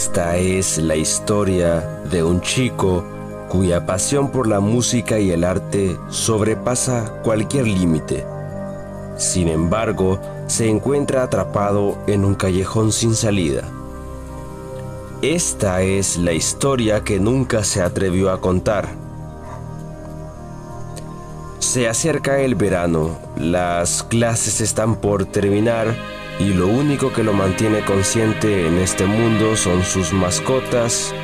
Esta es la historia de un chico cuya pasión por la música y el arte sobrepasa cualquier límite. Sin embargo, se encuentra atrapado en un callejón sin salida. Esta es la historia que nunca se atrevió a contar. Se acerca el verano, las clases están por terminar y lo único que lo mantiene consciente en este mundo son sus mascotas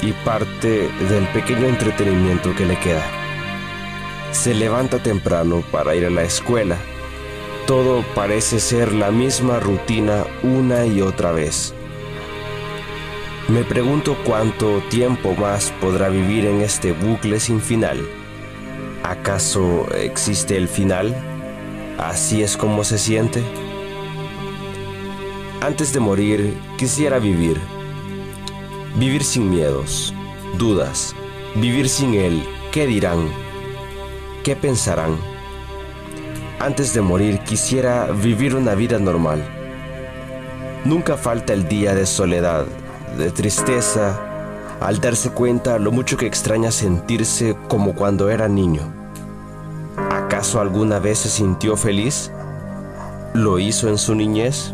y parte del pequeño entretenimiento que le queda. Se levanta temprano para ir a la escuela. Todo parece ser la misma rutina una y otra vez. Me pregunto cuánto tiempo más podrá vivir en este bucle sin final. ¿Acaso existe el final? ¿Así es como se siente? Antes de morir, quisiera vivir. Vivir sin miedos, dudas, vivir sin él, ¿qué dirán? ¿Qué pensarán? Antes de morir quisiera vivir una vida normal. Nunca falta el día de soledad, de tristeza, al darse cuenta lo mucho que extraña sentirse como cuando era niño. ¿Acaso alguna vez se sintió feliz? ¿Lo hizo en su niñez?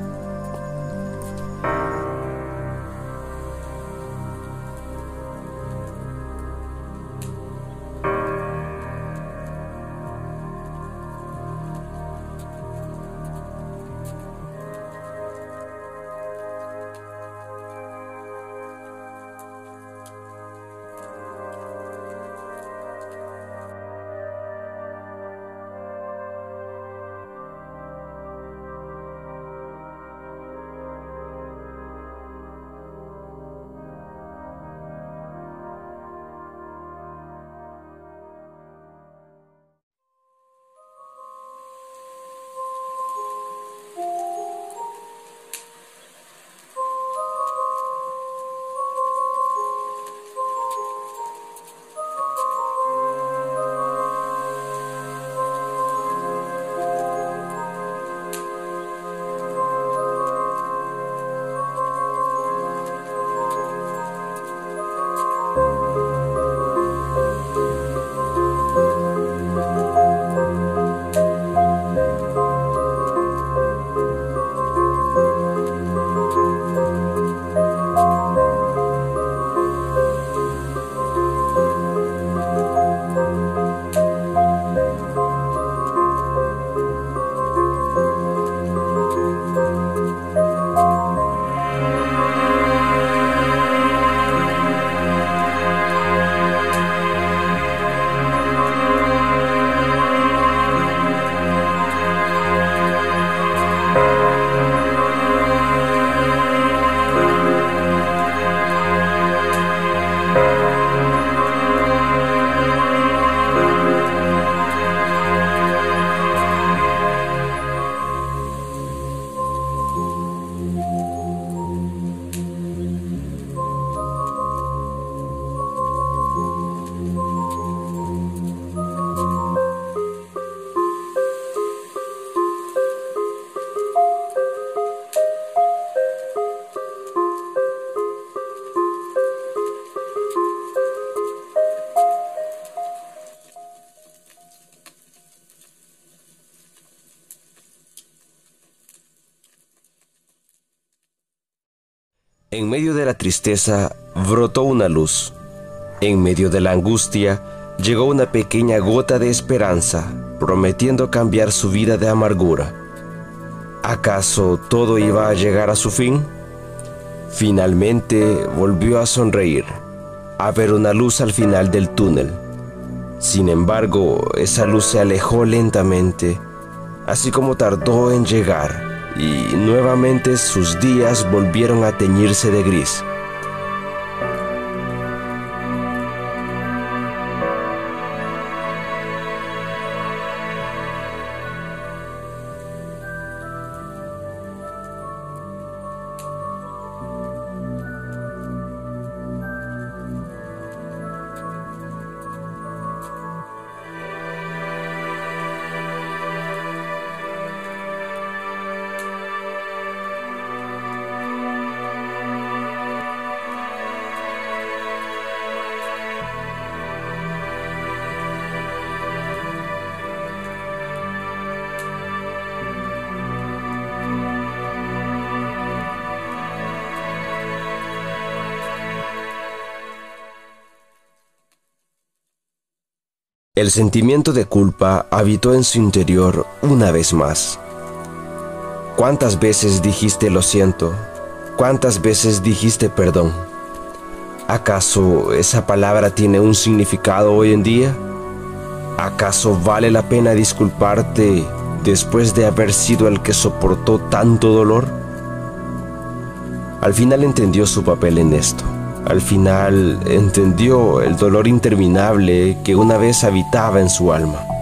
En medio de la tristeza brotó una luz. En medio de la angustia llegó una pequeña gota de esperanza, prometiendo cambiar su vida de amargura. ¿Acaso todo iba a llegar a su fin? Finalmente volvió a sonreír, a ver una luz al final del túnel. Sin embargo, esa luz se alejó lentamente, así como tardó en llegar y nuevamente sus días volvieron a teñirse de gris. El sentimiento de culpa habitó en su interior una vez más. ¿Cuántas veces dijiste lo siento? ¿Cuántas veces dijiste perdón? ¿Acaso esa palabra tiene un significado hoy en día? ¿Acaso vale la pena disculparte después de haber sido el que soportó tanto dolor? Al final entendió su papel en esto. Al final entendió el dolor interminable que una vez habitaba en su alma.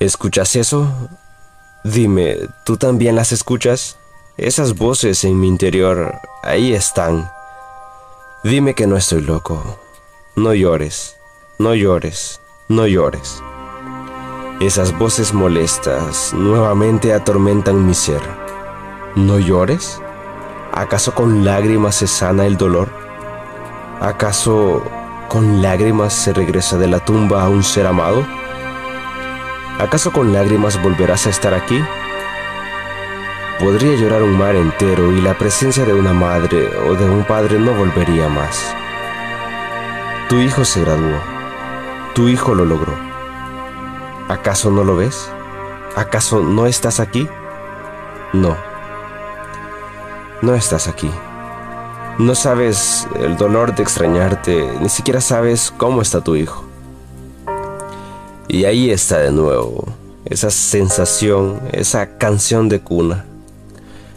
¿Escuchas eso? Dime, ¿tú también las escuchas? Esas voces en mi interior, ahí están. Dime que no estoy loco. No llores, no llores, no llores. Esas voces molestas nuevamente atormentan mi ser. ¿No llores? ¿Acaso con lágrimas se sana el dolor? ¿Acaso con lágrimas se regresa de la tumba a un ser amado? ¿Acaso con lágrimas volverás a estar aquí? Podría llorar un mar entero y la presencia de una madre o de un padre no volvería más. Tu hijo se graduó. Tu hijo lo logró. ¿Acaso no lo ves? ¿Acaso no estás aquí? No. No estás aquí. No sabes el dolor de extrañarte, ni siquiera sabes cómo está tu hijo. Y ahí está de nuevo, esa sensación, esa canción de cuna.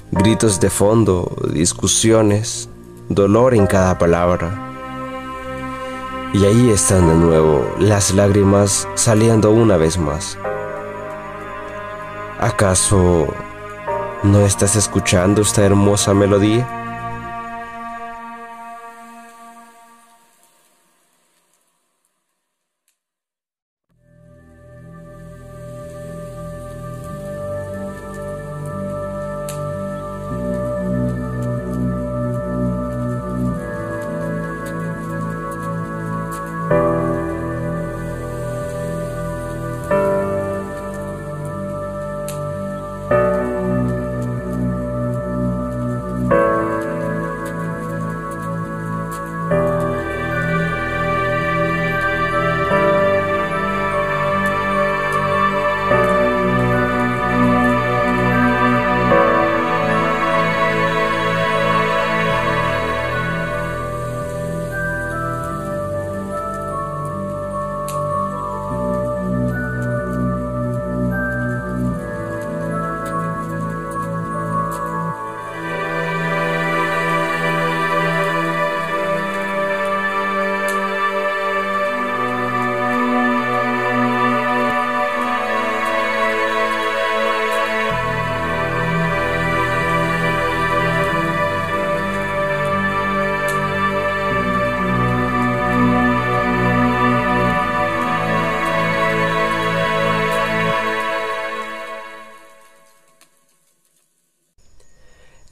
Gritos de fondo, discusiones, dolor en cada palabra. Y ahí están de nuevo las lágrimas saliendo una vez más. ¿Acaso no estás escuchando esta hermosa melodía?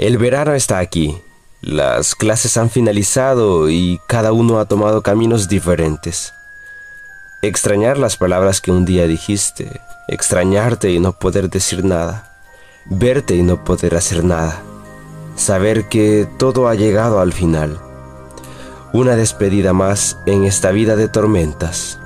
El verano está aquí. Las clases han finalizado y cada uno ha tomado caminos diferentes. Extrañar las palabras que un día dijiste, extrañarte y no poder decir nada, verte y no poder hacer nada, saber que todo ha llegado al final. Una despedida más en esta vida de tormentas.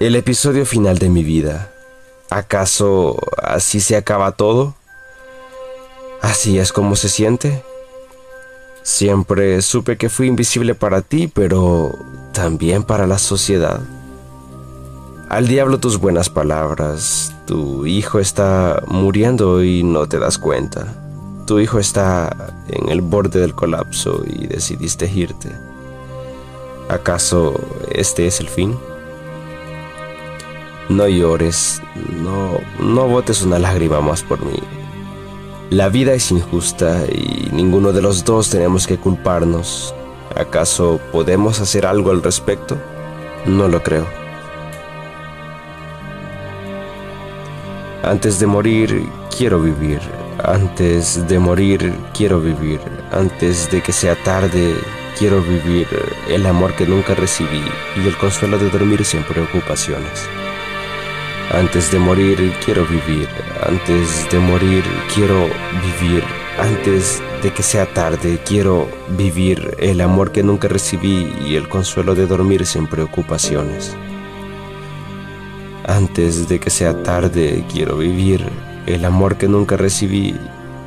El episodio final de mi vida. ¿Acaso así se acaba todo? ¿Así es como se siente? Siempre supe que fui invisible para ti, pero también para la sociedad. Al diablo tus buenas palabras. Tu hijo está muriendo y no te das cuenta. Tu hijo está en el borde del colapso y decidiste irte. ¿Acaso este es el fin? No llores, no, no botes una lágrima más por mí. La vida es injusta y ninguno de los dos tenemos que culparnos. ¿Acaso podemos hacer algo al respecto? No lo creo. Antes de morir, quiero vivir. Antes de morir, quiero vivir. Antes de que sea tarde, quiero vivir el amor que nunca recibí y el consuelo de dormir sin preocupaciones. Antes de morir quiero vivir, antes de morir quiero vivir, antes de que sea tarde quiero vivir el amor que nunca recibí y el consuelo de dormir sin preocupaciones. Antes de que sea tarde quiero vivir el amor que nunca recibí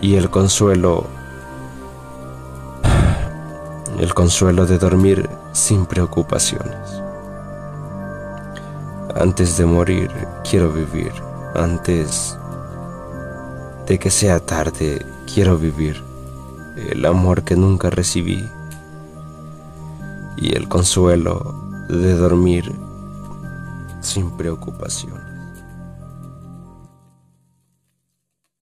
y el consuelo el consuelo de dormir sin preocupaciones. Antes de morir, quiero vivir. Antes de que sea tarde, quiero vivir el amor que nunca recibí y el consuelo de dormir sin preocupación.